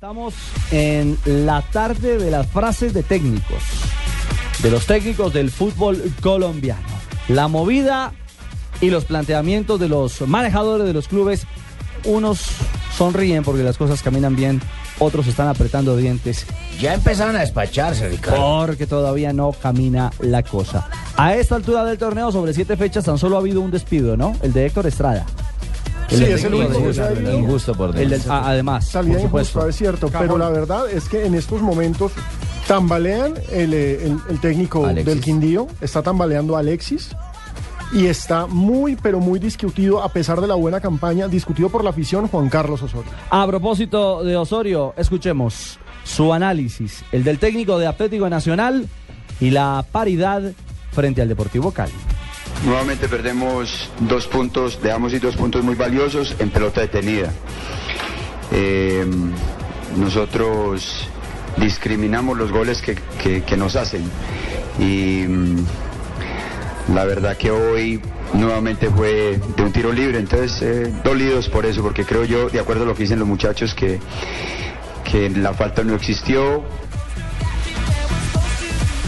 Estamos en la tarde de las frases de técnicos, de los técnicos del fútbol colombiano. La movida y los planteamientos de los manejadores de los clubes. Unos sonríen porque las cosas caminan bien, otros están apretando dientes Ya empezaron a despacharse, Ricardo. porque todavía no camina la cosa. A esta altura del torneo, sobre siete fechas, tan solo ha habido un despido, ¿no? El de Héctor Estrada. Sí, es el único. Injusto por El del- ah, además, Salida por supuesto. injusta, es cierto, pero la verdad es que en estos momentos tambalean el, eh, el- el técnico Alexis. del Quindío, está tambaleando a Alexis y está muy, pero muy discutido, a pesar de la buena campaña, discutido por la afición Juan Carlos Osorio. A propósito de Osorio, escuchemos su análisis, el del técnico de Atlético Nacional y la paridad frente al Deportivo Cali. Nuevamente perdemos dos puntos, dejamos ir dos puntos muy valiosos en pelota detenida. Eh, nosotros discriminamos los goles que, que- nos hacen y mm, la verdad que hoy nuevamente fue de un tiro libre, entonces eh, dolidos por eso, porque creo yo, de acuerdo a lo que dicen los muchachos, que, que la falta no existió,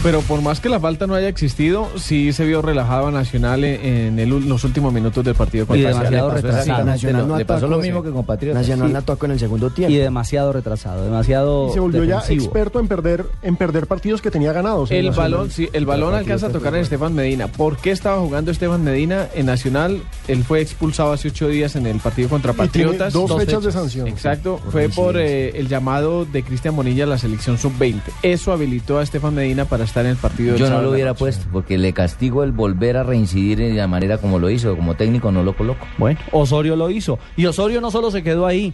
Pero por más que la falta no haya existido, sí se vio relajado a Nacional en, en el los últimos minutos del partido Y contra demasiado Patriotas. retrasado. Nacional no le pasó atacó, lo sí. mismo que con Patriotas. Nacional Sí. la tocó en el segundo tiempo. Y demasiado retrasado, demasiado Y se volvió ya experto en perder, en perder partidos que tenía ganados. en El Nacional. balón, sí, el balón alcanza a tocar en Estefan Medina. ¿Por qué estaba jugando Estefan Medina en Nacional? Él fue expulsado hace ocho días en el partido contra Y tiene Patriotas. dos, dos fechas, de sanción. Exacto, fue por eh, el llamado de Cristian Bonilla a la selección sub-20. Eso habilitó a Estefan Medina para estar en el partido Yo no lo en hubiera puesto porque le castigo el volver a reincidir de la manera como lo hizo. Como técnico no lo coloco. Bueno, Osorio lo hizo. Y Osorio no solo se quedó ahí,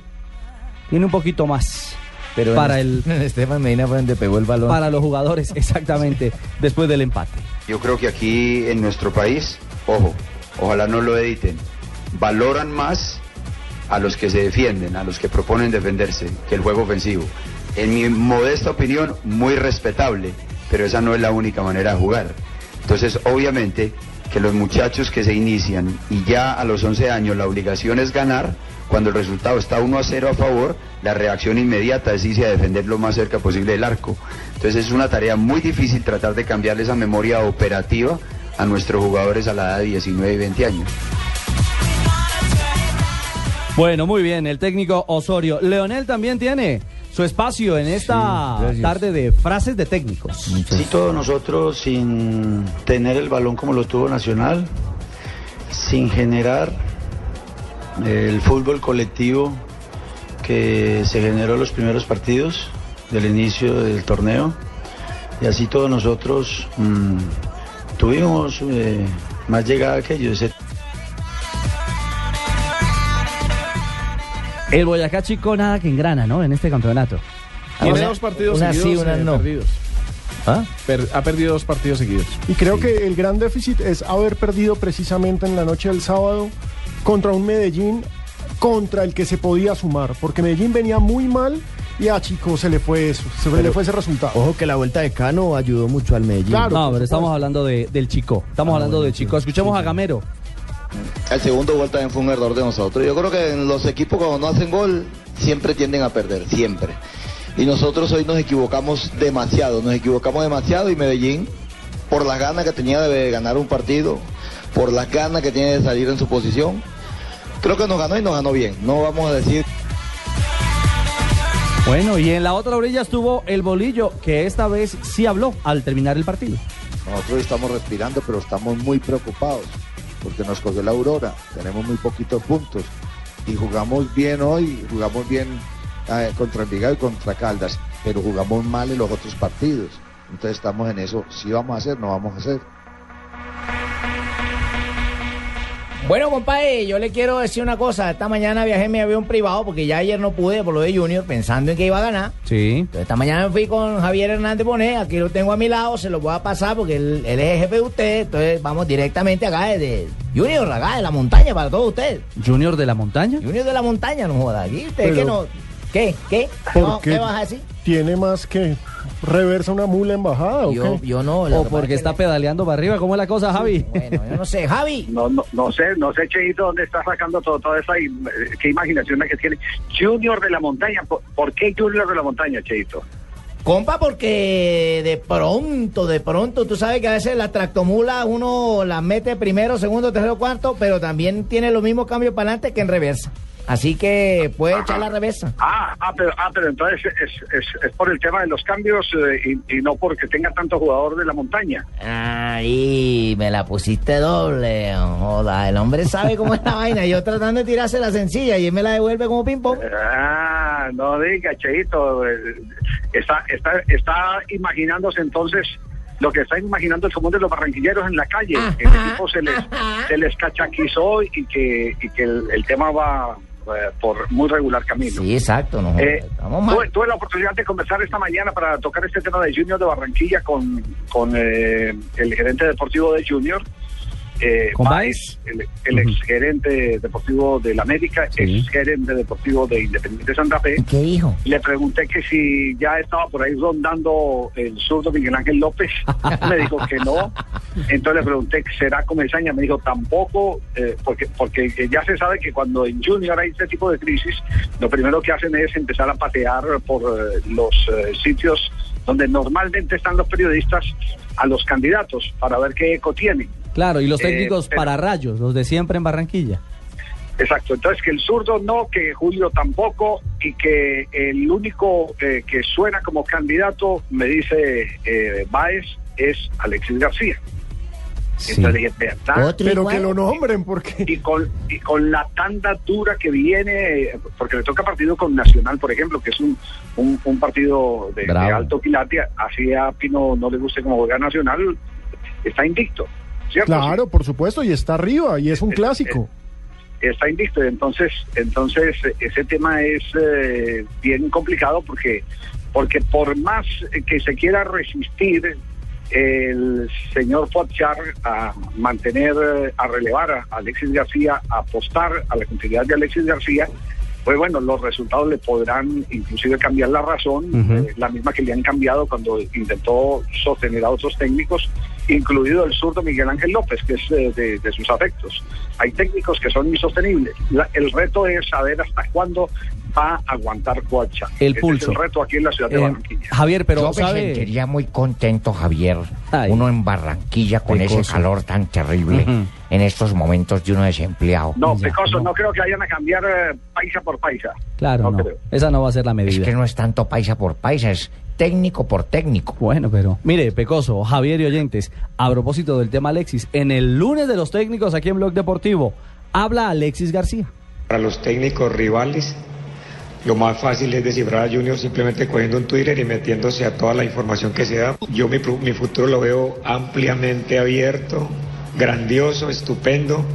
tiene un poquito más Pero para, en, el, en Estefan Medina fue donde pegó el balón. para los jugadores, exactamente, después del empate. Yo creo que aquí en nuestro país, ojo, ojalá no lo editen, valoran más a los que se defienden, a los que proponen defenderse, que el juego ofensivo. En mi modesta opinión, muy respetable, pero esa no es la única manera de jugar. Entonces, obviamente, que los muchachos que se inician y ya a los 11 años la obligación es ganar, cuando el resultado está 1 a 0 a favor, la reacción inmediata es irse a defender lo más cerca posible del arco. Entonces es una tarea muy difícil tratar de cambiarle esa memoria operativa a nuestros jugadores a la edad de 19 y 20 años. Bueno, muy bien, el técnico Osorio. Leonel también tiene su espacio en esta Sí, tarde de frases de técnicos. Sí, todos nosotros sin tener el balón como lo tuvo Nacional, sin generar el fútbol colectivo que se generó en los primeros partidos del inicio del torneo. Y así todos nosotros mm, tuvimos eh, más llegada que ellos. El Boyacá Chico nada que engrana, ¿no? En este campeonato. Tiene Una- dos partidos unas sí, seguidos eh, no. perdidos. ¿Ah? Per- ha perdido dos partidos seguidos. Y creo que el gran déficit es haber perdido precisamente en la noche del sábado contra un Medellín contra el que se podía sumar, porque Medellín venía muy mal y a Chico se le fue eso, se le fue ese resultado. Ojo que la vuelta de Cano ayudó mucho al Medellín. Claro. No, pero estamos hablando de- del Chico. Estamos hablando del Chico. Escuchemos a Gamero. El segundo gol también fue un error de nosotros. Yo creo que en los equipos cuando no hacen gol siempre tienden a perder, siempre. Y nosotros hoy nos equivocamos demasiado, nos equivocamos demasiado y Medellín, por las ganas que tenía de ganar un partido, por las ganas que tiene de salir en su posición, creo que nos ganó y nos ganó bien. No vamos a decir Bueno, y en la otra orilla estuvo el Bolillo, que esta vez sí habló al terminar el partido. Nosotros estamos respirando, pero estamos muy preocupados porque nos cogió la aurora. Tenemos muy poquitos puntos y jugamos bien hoy, jugamos bien eh, contra Envigado y contra Caldas, pero jugamos mal en los otros partidos. Entonces estamos en eso. Si vamos a hacer, no vamos a hacer. Bueno, compadre, yo le quiero decir una cosa. Esta mañana viajé en mi avión privado porque ya ayer no pude por lo de Junior, pensando en que iba a ganar. Sí. Entonces, esta mañana me fui con Javier Hernández Bonet, aquí lo tengo a mi lado, se lo voy a pasar porque él, él es el jefe de usted. Entonces vamos directamente acá desde Junior, acá de la montaña para todos ustedes. Junior de la montaña. Junior de la montaña, no joda. Aquí usted Pero- que no. ¿Qué? ¿Qué? ¿Por No, qué? ¿Qué vas a decir? ¿Tiene más que reversa una mula embajada o Yo, qué? yo no. O porque es está pedaleando para arriba. ¿Cómo es la cosa, Javi? Bueno, yo no sé. Javi. No, no, no sé, no sé, Cheito, dónde está sacando todo, toda esa, im- qué imaginación la que tiene. Junior de la montaña, ¿por, por qué Junior de la montaña, Cheito? Compa, porque de pronto, de pronto, tú sabes que a veces la tractomula uno la mete primero, segundo, tercero, cuarto, pero también tiene los mismos cambios para adelante que en reversa. Así que puede echar la reversa. Ah, ah, pero, ah, pero entonces es, es, es por el tema de los cambios eh, y, y no porque tenga tanto jugador de la montaña. Ahí, me la pusiste doble. Joda, el hombre sabe cómo es la vaina. Yo tratando de tirarse la sencilla y él me la devuelve como ping-pong. Ah, no diga, Cheito, eh, está, está, está imaginándose entonces lo que están imaginando el común de los barranquilleros en la calle. El equipo se les, se les cachaquizó y que, y que el, el tema va por muy regular camino. Sí, exacto. No, Eh, tuve, tuve la oportunidad de conversar esta mañana para tocar este tema de Junior de Barranquilla con, con eh, el gerente deportivo de Junior. Eh, ¿Con Baez, el, el ex gerente deportivo del América, ex gerente deportivo de Independiente Santa Fe. ¿Qué dijo? Le pregunté que si ya estaba por ahí rondando el zurdo Miguel Ángel López. Me dijo que no. Entonces le pregunté, ¿será comesaña? Me dijo, tampoco, eh, porque, porque ya se sabe que cuando en Junior hay este tipo de crisis, lo primero que hacen es empezar a patear por eh, los eh, sitios donde normalmente están los periodistas a los candidatos para ver qué eco tienen. Claro, y los Eh, técnicos para rayos, los de siempre en Barranquilla. Exacto, entonces que el zurdo no, que Julio tampoco y que el único eh, que suena como candidato, me dice eh, Báez, es Alexis García. Entonces dije, ¿verdad? Pero que lo nombren, porque... Y con, y con la tanda dura que viene, porque le toca partido con Nacional, por ejemplo, que es un, un, un partido de, alto quilate, así a Pino no le guste como juega Nacional, está invicto, ¿cierto? Claro, por supuesto, y está arriba, y es un clásico. está invicto. Entonces, entonces ese tema es eh, bien complicado porque, porque por más que se quiera resistir el señor Pochar a mantener, a relevar a Alexis García, a apostar a la continuidad de Alexis García, pues bueno, los resultados le podrán inclusive cambiar la razón, eh, la misma que le han cambiado cuando intentó sostener a otros técnicos, incluido el zurdo Miguel Ángel López, que es eh, de, de sus afectos. Hay técnicos que son insostenibles. La- el reto es saber hasta cuándo va a aguantar Coacha. El Ese pulso. Es el reto aquí en la ciudad de Eh, Barranquilla. Javier, pero Yo me sabe... sentiría muy contento, Javier. Uno en Barranquilla con ese calor tan terrible en estos momentos de uno desempleado. No, Ya, Pecoso, no. creo que vayan a cambiar eh, paisa por paisa. Claro, No no. creo. Esa no va a ser la medida. Es que no es tanto paisa por paisa, es técnico por técnico. Bueno, pero mire, Pecoso, Javier y oyentes, a propósito del tema Alexis, en el lunes de los técnicos aquí en Blog Deportivo, habla Alexis García. Para los técnicos rivales, lo más fácil es descifrar a Junior simplemente cogiendo un Twitter y metiéndose a toda la información que se da. Yo mi, mi futuro lo veo ampliamente abierto, grandioso, estupendo.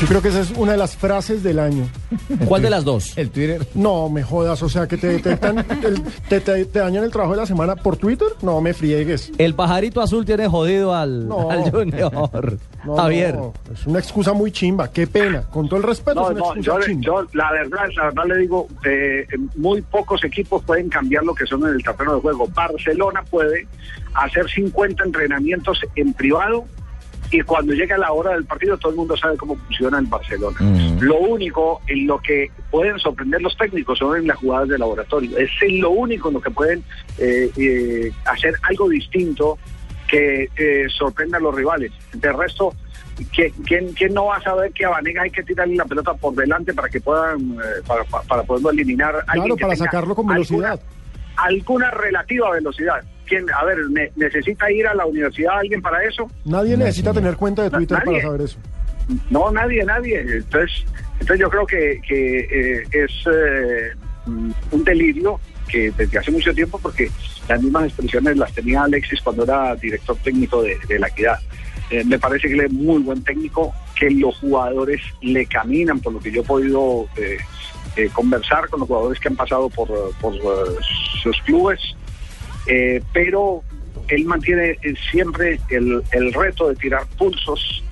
Yo creo que esa es una de las frases del año. ¿Cuál de las dos? El Twitter. No, me jodas, o sea, que te detectan, el- te, te- te dañan el trabajo de la semana por Twitter. No, me friegues. El pajarito azul tiene jodido al, No. al Junior. No, Javier. no, es una excusa muy chimba, qué pena. Con todo el respeto, No, es una no, excusa yo, chimba. yo la verdad, la verdad le digo, eh, muy pocos equipos pueden cambiar lo que son en el terreno de juego. Barcelona puede hacer 50 entrenamientos en privado y cuando llega la hora del partido todo el mundo sabe cómo funciona el Barcelona. Lo único en lo que pueden sorprender los técnicos son en las jugadas de laboratorio. Es lo único en lo que pueden eh, eh, hacer algo distinto que eh, sorprenda a los rivales. De resto, ¿quién, no va a saber que a Vanega hay que tirarle la pelota por delante para que puedan, eh, para, para, poderlo eliminar? Claro, para sacarlo con alguna- velocidad. Alguna relativa velocidad. ¿Quién, a ver, ne- ¿necesita ir a la universidad alguien para eso? Nadie necesita tener cuenta de Twitter Nadie. para saber eso. No, nadie, nadie. Entonces, entonces yo creo que, que eh, es eh, un delirio que desde hace mucho tiempo, porque las mismas expresiones las tenía Alexis cuando era director técnico de, de la equidad. Eh, me parece que él es muy buen técnico, que los jugadores le caminan, por lo que yo he podido eh, eh, conversar con los jugadores que han pasado por, por sus clubes, eh, pero él mantiene eh, siempre el, el reto de tirar pulsos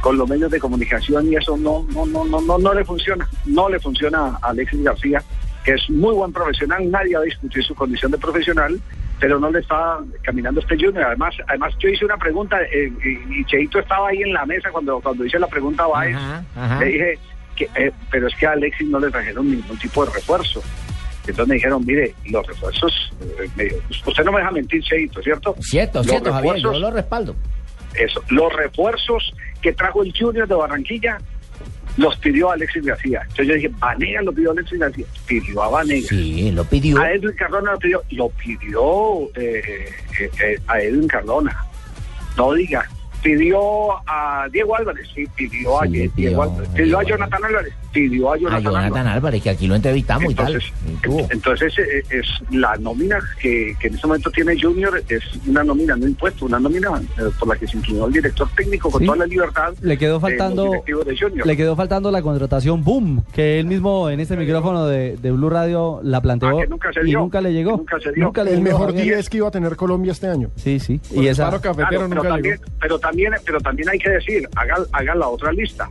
con los medios de comunicación y eso no, no, no, no, no, no le funciona, no le funciona a Alexis García, que es muy buen profesional, nadie va a discutir su condición de profesional, pero no le está caminando este Junior. Además, además yo hice una pregunta eh, y, Cheito estaba ahí en la mesa cuando, cuando hice la pregunta a Baez, ajá. le dije, que, eh, pero es que a Alexis no le trajeron ningún tipo de refuerzo. Entonces me dijeron, mire, los refuerzos, eh, usted no me deja mentir, Cheito, ¿cierto? Cierto, Los cierto, Javier, yo lo respaldo. eso. Los refuerzos que trajo el Junior de Barranquilla los pidió Alexis García. Entonces yo dije, Vanega lo pidió Alexis García. Pidió a Vanega. Sí, lo pidió. A Edwin Cardona lo pidió. Lo pidió eh, eh, eh, a Edwin Cardona. No diga. Pidió a Diego Álvarez. Sí, pidió a Sí, Diego pidió Álvarez. Pidió a Jonathan Álvarez. Pidió a A Jonathan, Álvarez. Álvarez, que aquí lo entrevistamos Entonces, y tal. y tuvo. entonces eh, es la nómina que, que en este momento tiene Junior, es una nómina no impuesta, una nómina eh, por la que se inclinó el director técnico con Sí. toda la libertad. Le quedó faltando de Junior. le quedó faltando la contratación boom que él mismo en este micrófono de, de Blue Radio la planteó Ah, nunca se y dio. nunca le llegó. Nunca se dio. le El llegó, mejor Javier. 10 que iba a tener Colombia este año. Sí, sí. Y esa Claro, pero, también, pero también pero también hay que decir, haga, haga la otra lista.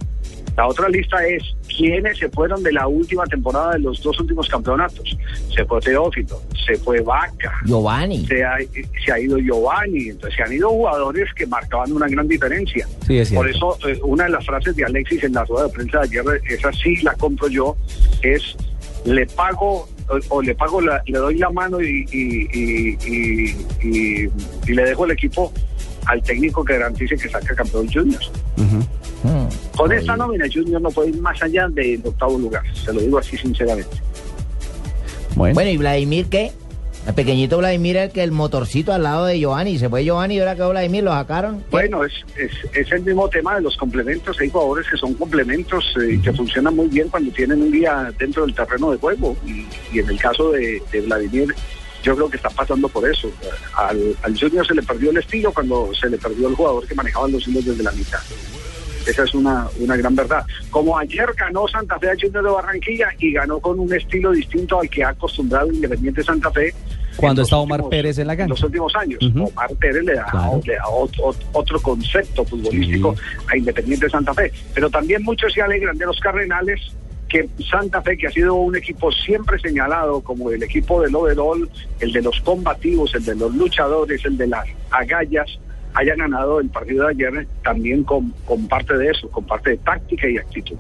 La otra lista es quiénes se fueron de la última temporada de los dos últimos campeonatos. Se fue Teófilo, se fue Vaca, Giovanni. se ha, se ha ido Giovanni, entonces se han ido jugadores que marcaban una gran diferencia. Sí, es Por eso, eh, una de las frases de Alexis en la rueda de prensa de ayer, esa sí la compro yo, es le pago o, o le pago, la- le doy la mano y, y, y, y- y- y le dejo el equipo al técnico que garantice que saca campeón Junior. Con esta nómina Junior no puede ir más allá del octavo lugar, se lo digo así sinceramente. Bueno. ¿y Vladimir qué? El pequeñito Vladimir, el que el motorcito al lado de Giovanni. Se fue Giovanni y ahora quedó Vladimir, lo sacaron. Bueno, es, es, es el mismo tema de los complementos. Hay jugadores que son complementos eh, y que funcionan muy bien cuando tienen un día dentro del terreno de juego. Y, y en el caso de, de Vladimir, yo creo que está pasando por eso. Al, al Junior se le perdió el estilo cuando se le perdió el jugador que manejaba los hilos desde la mitad. Esa es una, una gran verdad. Como ayer ganó Santa Fe a Junior de Barranquilla y ganó con un estilo distinto al que ha acostumbrado Independiente Santa Fe Cuando está Omar Pérez en la en cancha. los últimos años. Omar Pérez le da, Claro. le da otro, ot- otro concepto futbolístico a Independiente Santa Fe. Pero también muchos se alegran de los Cardenales que Santa Fe, que ha sido un equipo siempre señalado como el equipo del overall, el de los combativos, el de los luchadores, el de las agallas, haya ganado el partido de ayer también con, con parte de eso, con parte de táctica y actitud.